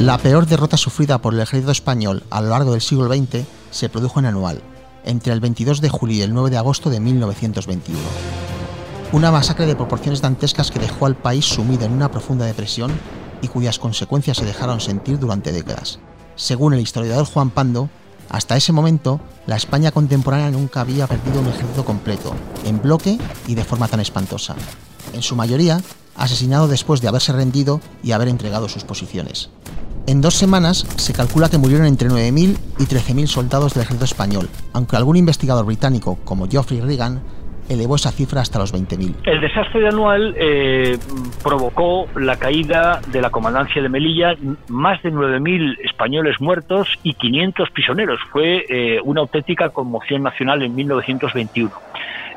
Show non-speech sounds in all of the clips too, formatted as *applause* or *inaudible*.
La peor derrota sufrida por el ejército español a lo largo del siglo XX se produjo en Anual, entre el 22 de julio y el 9 de agosto de 1921. Una masacre de proporciones dantescas que dejó al país sumido en una profunda depresión y cuyas consecuencias se dejaron sentir durante décadas. Según el historiador Juan Pando, hasta ese momento, la España contemporánea nunca había perdido un ejército completo, en bloque y de forma tan espantosa. En su mayoría, asesinado después de haberse rendido y haber entregado sus posiciones. En dos semanas se calcula que murieron entre 9.000 y 13.000 soldados del ejército español, aunque algún investigador británico como Geoffrey Reagan elevó esa cifra hasta los 20.000. El desastre de Anual eh, provocó la caída de la comandancia de Melilla, más de 9.000 españoles muertos y 500 prisioneros. Fue eh, una auténtica conmoción nacional en 1921.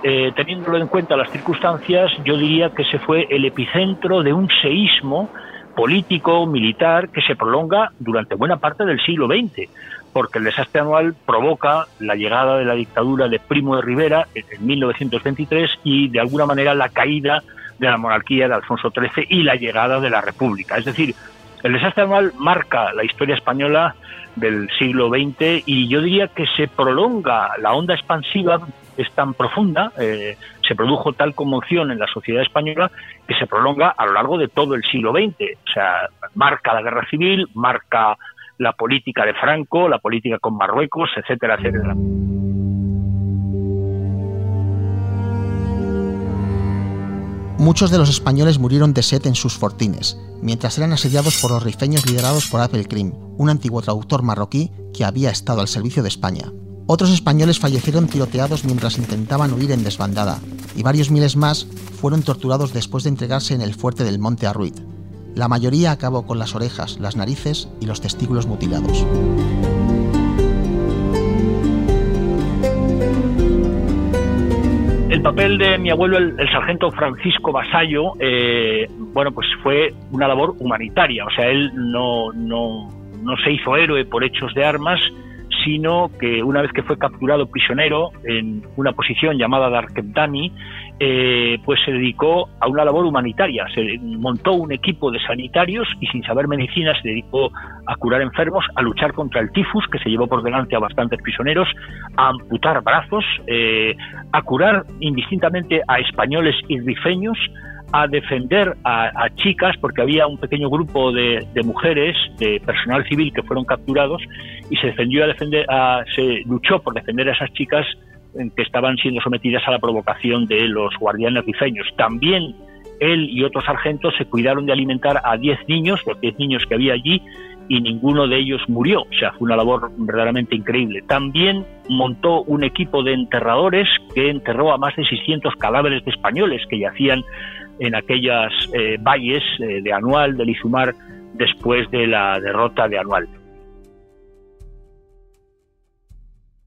Eh, teniéndolo en cuenta las circunstancias, yo diría que se fue el epicentro de un seísmo político, militar, que se prolonga durante buena parte del siglo XX porque el desastre anual provoca la llegada de la dictadura de Primo de Rivera en 1923 y de alguna manera la caída de la monarquía de Alfonso XIII y la llegada de la República. Es decir, el desastre anual marca la historia española del siglo XX y yo diría que se prolonga, la onda expansiva es tan profunda, eh, se produjo tal conmoción en la sociedad española que se prolonga a lo largo de todo el siglo XX. O sea, marca la guerra civil, marca la política de Franco, la política con Marruecos, etcétera, etcétera. Muchos de los españoles murieron de sed en sus fortines, mientras eran asediados por los rifeños liderados por Abel Krim, un antiguo traductor marroquí que había estado al servicio de España. Otros españoles fallecieron tiroteados mientras intentaban huir en desbandada, y varios miles más fueron torturados después de entregarse en el fuerte del Monte Arruid, la mayoría acabó con las orejas, las narices y los testículos mutilados. El papel de mi abuelo, el, sargento Francisco Basallo, eh, bueno, pues fue una labor humanitaria. O sea, él no, no, no se hizo héroe por hechos de armas, sino que una vez que fue capturado prisionero en una posición llamada Darkentani, eh, pues se dedicó a una labor humanitaria. Se montó un equipo de sanitarios y sin saber medicina se dedicó a curar enfermos, a luchar contra el tifus, que se llevó por delante a bastantes prisioneros, a amputar brazos, eh, a curar indistintamente a españoles y rifeños, a defender a, chicas, porque había un pequeño grupo de, mujeres, de personal civil que fueron capturados, y se defendió a defender, se luchó por defender a esas chicas que estaban siendo sometidas a la provocación de los guardianes rifeños. También él y otros sargentos se cuidaron de alimentar a 10 niños, los 10 niños que había allí, y ninguno de ellos murió. O sea, fue una labor verdaderamente increíble. También montó un equipo de enterradores que enterró a más de 600 cadáveres de españoles que yacían en aquellas eh, valles eh, de Anual, del Izumar, después de la derrota de Anual.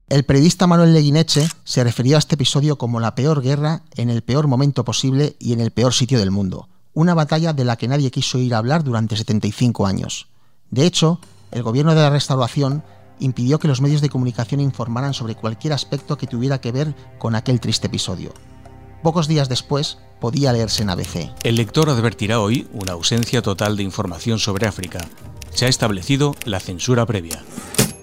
El periodista Manuel Leguineche se refirió a este episodio como la peor guerra en el peor momento posible y en el peor sitio del mundo, una batalla de la que nadie quiso ir a hablar durante 75 años. De hecho, el gobierno de la restauración impidió que los medios de comunicación informaran sobre cualquier aspecto que tuviera que ver con aquel triste episodio. Pocos días después, podía leerse en ABC. El lector advertirá hoy una ausencia total de información sobre África. Se ha establecido la censura previa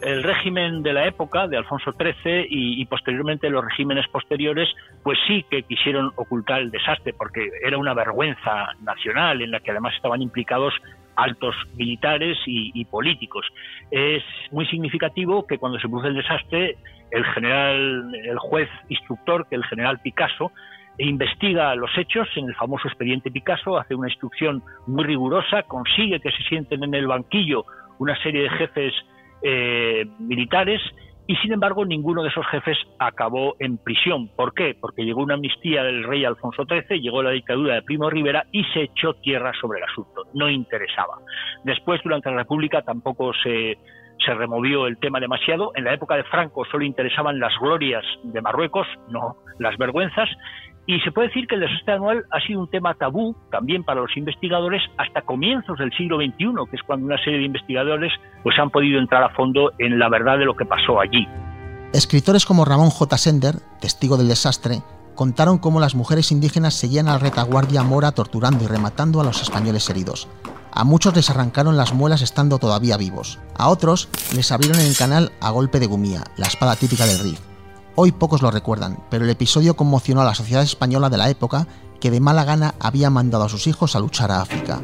el régimen de la época, de Alfonso XIII, y, posteriormente los regímenes posteriores, pues sí que quisieron ocultar el desastre, porque era una vergüenza nacional en la que además estaban implicados altos militares y, políticos. Es muy significativo que cuando se produce el desastre, el general, el juez instructor, que el general Picasso, investiga los hechos en el famoso expediente Picasso, hace una instrucción muy rigurosa, consigue que se sienten en el banquillo una serie de jefes eh, militares y sin embargo ninguno de esos jefes acabó en prisión. ¿Por qué? Porque llegó una amnistía del rey Alfonso XIII, llegó la dictadura de Primo Rivera y se echó tierra sobre el asunto. No interesaba. Después, durante la República, tampoco se, se removió el tema demasiado. En la época de Franco solo interesaban las glorias de Marruecos, no las vergüenzas. Y se puede decir que el desastre anual ha sido un tema tabú también para los investigadores hasta comienzos del siglo XXI, que es cuando una serie de investigadores pues, han podido entrar a fondo en la verdad de lo que pasó allí. Escritores como Ramón J. Sender, testigo del desastre, contaron cómo las mujeres indígenas seguían a la retaguardia mora torturando y rematando a los españoles heridos. A muchos les arrancaron las muelas estando todavía vivos. A otros les abrieron el canal a golpe de gumía, la espada típica del Rif. Hoy pocos lo recuerdan, pero el episodio conmocionó a la sociedad española de la época que de mala gana había mandado a sus hijos a luchar a África.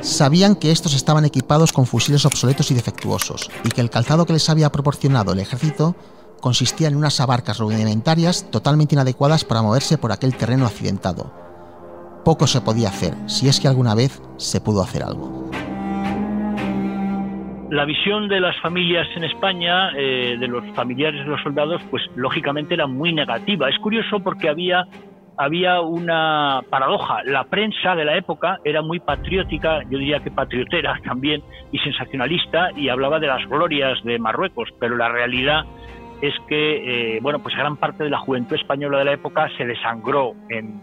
Sabían que estos estaban equipados con fusiles obsoletos y defectuosos, y que el calzado que les había proporcionado el ejército consistía en unas abarcas rudimentarias totalmente inadecuadas para moverse por aquel terreno accidentado. Poco se podía hacer, si es que alguna vez se pudo hacer algo. La visión de las familias en España, eh, de los familiares de los soldados, pues lógicamente era muy negativa. Es curioso porque había había una paradoja. La prensa de la época era muy patriótica, yo diría que patriotera también, y sensacionalista, y hablaba de las glorias de Marruecos, pero la realidad es que, eh, bueno, pues gran parte de la juventud española de la época se desangró en,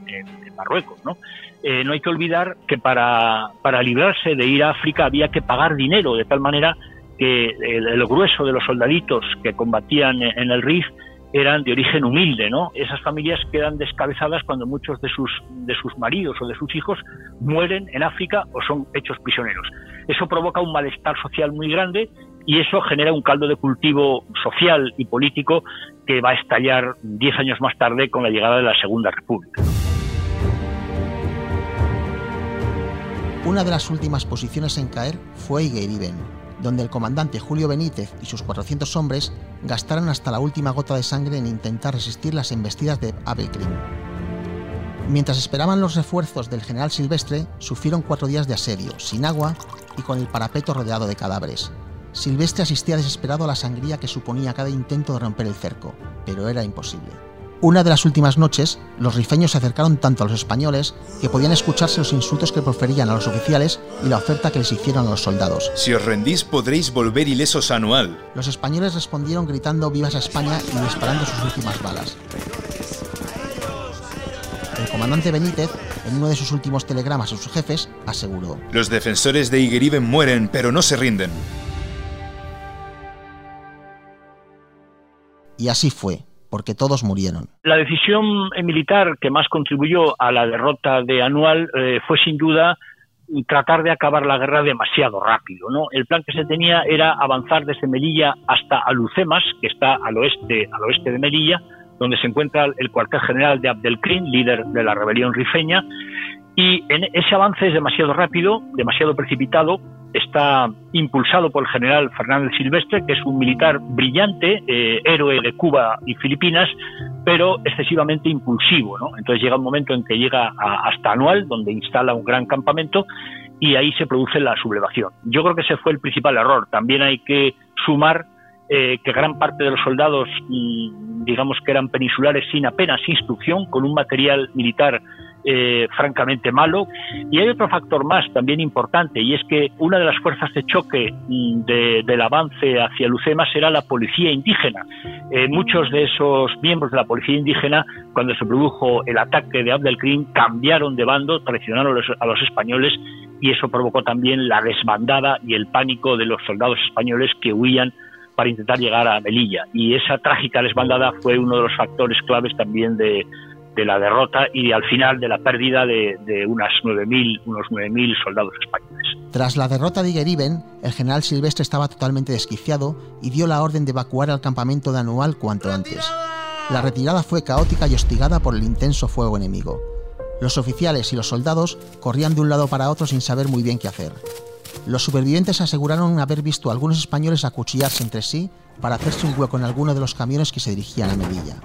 Marruecos, ¿no? Eh, no hay que olvidar que para, para librarse de ir a África había que pagar dinero, de tal manera que el, grueso de los soldaditos que combatían en el RIF eran de origen humilde, ¿no? Esas familias quedan descabezadas cuando muchos de sus, de sus maridos o de sus hijos mueren en África o son hechos prisioneros. Eso provoca un malestar social muy grande y eso genera un caldo de cultivo social y político que va a estallar diez años más tarde con la llegada de la Segunda República. Una de las últimas posiciones en caer fue Igueriben, donde el comandante Julio Benítez y sus 400 hombres gastaron hasta la última gota de sangre en intentar resistir las embestidas de Abelkrim. Mientras esperaban los refuerzos del general Silvestre, sufrieron cuatro días de asedio, sin agua y con el parapeto rodeado de cadáveres. Silvestre asistía desesperado a la sangría que suponía cada intento de romper el cerco, pero era imposible. Una de las últimas noches, los rifeños se acercaron tanto a los españoles que podían escucharse los insultos que proferían a los oficiales y la oferta que les hicieron a los soldados. Si os rendís podréis volver ilesos a anual. Los españoles respondieron gritando vivas a España y disparando sus últimas balas. El comandante Benítez, en uno de sus últimos telegramas a sus jefes, aseguró: Los defensores de Igueriben mueren, pero no se rinden. Y así fue porque todos murieron. La decisión militar que más contribuyó a la derrota de Anual eh, fue sin duda tratar de acabar la guerra demasiado rápido. ¿no? El plan que se tenía era avanzar desde Melilla hasta Alucemas, que está al oeste, al oeste de Melilla, donde se encuentra el cuartel general de Abdelkrim, líder de la rebelión rifeña, y en ese avance es demasiado rápido, demasiado precipitado, está impulsado por el general Fernández Silvestre, que es un militar brillante, eh, héroe de Cuba y Filipinas, pero excesivamente impulsivo. ¿no? Entonces llega un momento en que llega hasta Anual, donde instala un gran campamento, y ahí se produce la sublevación. Yo creo que ese fue el principal error. También hay que sumar eh, que gran parte de los soldados, mm, digamos que eran peninsulares sin apenas instrucción, con un material militar eh, francamente malo. Y hay otro factor más también importante, y es que una de las fuerzas de choque mm, del avance hacia Lucemas era la policía indígena. Eh, muchos de esos miembros de la policía indígena, cuando se produjo el ataque de Abdelkrim, cambiaron de bando, traicionaron a los, a los españoles y eso provocó también la desbandada y el pánico de los soldados españoles que huían para intentar llegar a Melilla. Y esa trágica desbandada fue uno de los factores claves también de, de la derrota y al final de la pérdida de, unas 9.000, unos 9.000 soldados españoles. Tras la derrota de Igeriben, el general Silvestre estaba totalmente desquiciado y dio la orden de evacuar al campamento de Anual cuanto antes. La retirada fue caótica y hostigada por el intenso fuego enemigo. Los oficiales y los soldados corrían de un lado para otro sin saber muy bien qué hacer. Los supervivientes aseguraron haber visto a algunos españoles acuchillarse entre sí para hacerse un hueco en alguno de los camiones que se dirigían a Melilla.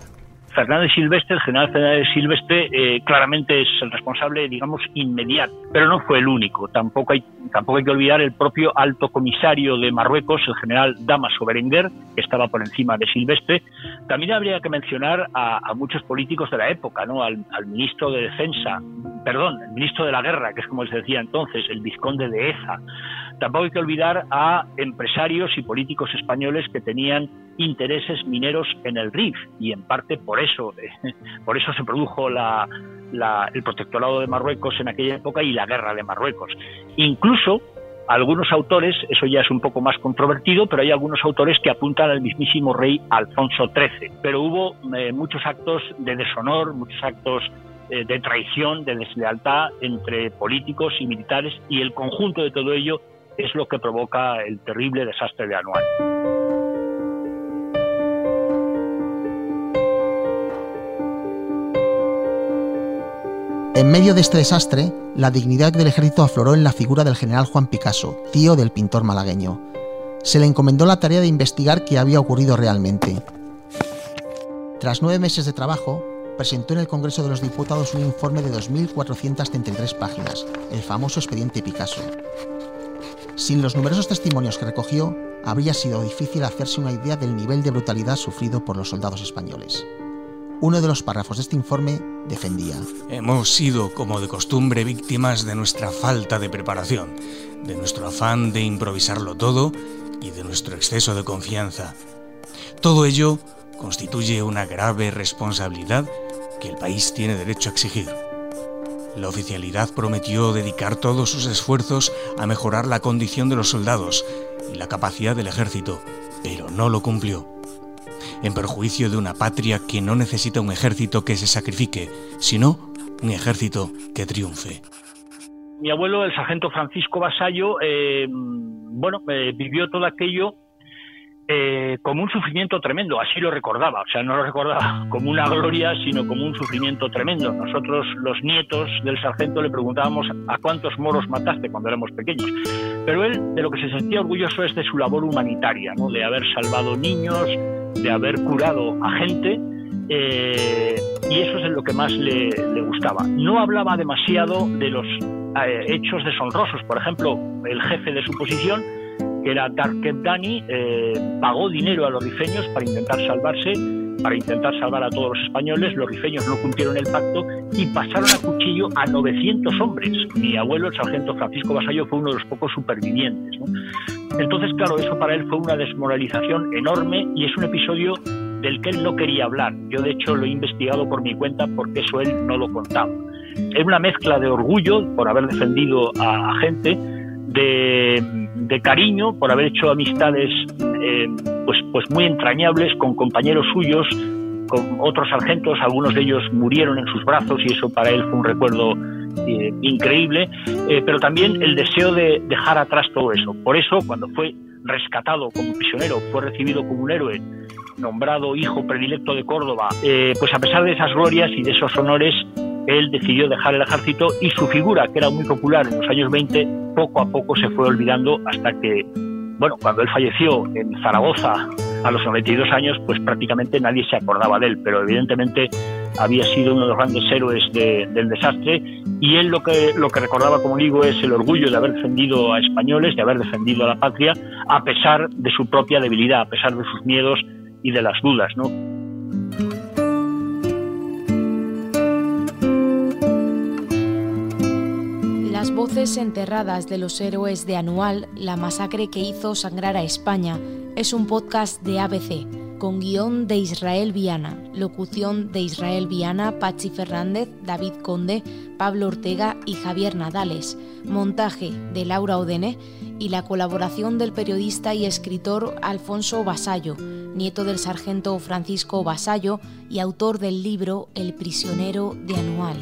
Fernández Silvestre, el general Fernández Silvestre, eh, claramente es el responsable, digamos, inmediato, pero no fue el único. Tampoco hay, tampoco hay que olvidar el propio alto comisario de Marruecos, el general Damaso Berenguer, que estaba por encima de Silvestre. También habría que mencionar a, muchos políticos de la época, ¿no? Al, al, ministro de Defensa, perdón, el ministro de la Guerra, que es como se decía entonces, el vizconde de Eza. Tampoco hay que olvidar a empresarios y políticos españoles que tenían intereses mineros en el RIF y en parte por eso, *laughs* por eso se produjo el protectorado de Marruecos en aquella época y la guerra de Marruecos. Incluso algunos autores, eso ya es un poco más controvertido, pero hay algunos autores que apuntan al mismísimo rey Alfonso XIII. Pero hubo eh, muchos actos de deshonor, muchos actos eh, de traición, de deslealtad entre políticos y militares y el conjunto de todo ello es lo que provoca el terrible desastre de Anual. En medio de este desastre, la dignidad del ejército afloró en la figura del general Juan Picasso, tío del pintor malagueño. Se le encomendó la tarea de investigar qué había ocurrido realmente. Tras nueve meses de trabajo, presentó en el Congreso de los Diputados un informe de 2.433 páginas, el famoso expediente Picasso. Sin los numerosos testimonios que recogió, habría sido difícil hacerse una idea del nivel de brutalidad sufrido por los soldados españoles. Uno de los párrafos de este informe defendía. Hemos sido, como de costumbre, víctimas de nuestra falta de preparación, de nuestro afán de improvisarlo todo y de nuestro exceso de confianza. Todo ello constituye una grave responsabilidad que el país tiene derecho a exigir. La oficialidad prometió dedicar todos sus esfuerzos a mejorar la condición de los soldados y la capacidad del ejército, pero no lo cumplió en perjuicio de una patria que no necesita un ejército que se sacrifique, sino un ejército que triunfe. Mi abuelo, el sargento Francisco Vasallo, eh, bueno, eh, vivió todo aquello eh, como un sufrimiento tremendo, así lo recordaba, o sea, no lo recordaba como una gloria, sino como un sufrimiento tremendo. Nosotros, los nietos del sargento, le preguntábamos a cuántos moros mataste cuando éramos pequeños, pero él de lo que se sentía orgulloso es de su labor humanitaria, de haber salvado niños, de haber curado a gente eh, y eso es lo que más le, gustaba. No hablaba demasiado de los eh, hechos deshonrosos, por ejemplo, el jefe de su posición, que era Darkep Dani, eh, pagó dinero a los rifeños para intentar salvarse, para intentar salvar a todos los españoles. Los rifeños no cumplieron el pacto y pasaron a cuchillo a 900 hombres. Mi abuelo, el sargento Francisco Basallo, fue uno de los pocos supervivientes. Entonces, claro, eso para él fue una desmoralización enorme y es un episodio del que él no quería hablar. Yo, de hecho, lo he investigado por mi cuenta porque eso él no lo contaba. Es una mezcla de orgullo por haber defendido a, gente, de, cariño por haber hecho amistades eh, pues, pues muy entrañables con compañeros suyos, con otros sargentos, algunos de ellos murieron en sus brazos y eso para él fue un recuerdo eh, increíble, eh, pero también el deseo de dejar atrás todo eso. Por eso, cuando fue rescatado como prisionero, fue recibido como un héroe, nombrado hijo predilecto de Córdoba, eh, pues a pesar de esas glorias y de esos honores, él decidió dejar el ejército y su figura, que era muy popular en los años 20, poco a poco se fue olvidando hasta que, bueno, cuando él falleció en Zaragoza a los 92 años, pues prácticamente nadie se acordaba de él, pero evidentemente había sido uno de los grandes héroes del desastre y él lo que, lo que recordaba, como digo, es el orgullo de haber defendido a españoles, de haber defendido a la patria, a pesar de su propia debilidad, a pesar de sus miedos y de las dudas, ¿no? Voces enterradas de los héroes de Anual, la masacre que hizo sangrar a España, es un podcast de ABC con guion de Israel Viana, locución de Israel Viana, Pachi Fernández, David Conde, Pablo Ortega y Javier Nadales, montaje de Laura Odene y la colaboración del periodista y escritor Alfonso Basallo, nieto del sargento Francisco Basallo y autor del libro El prisionero de Anual.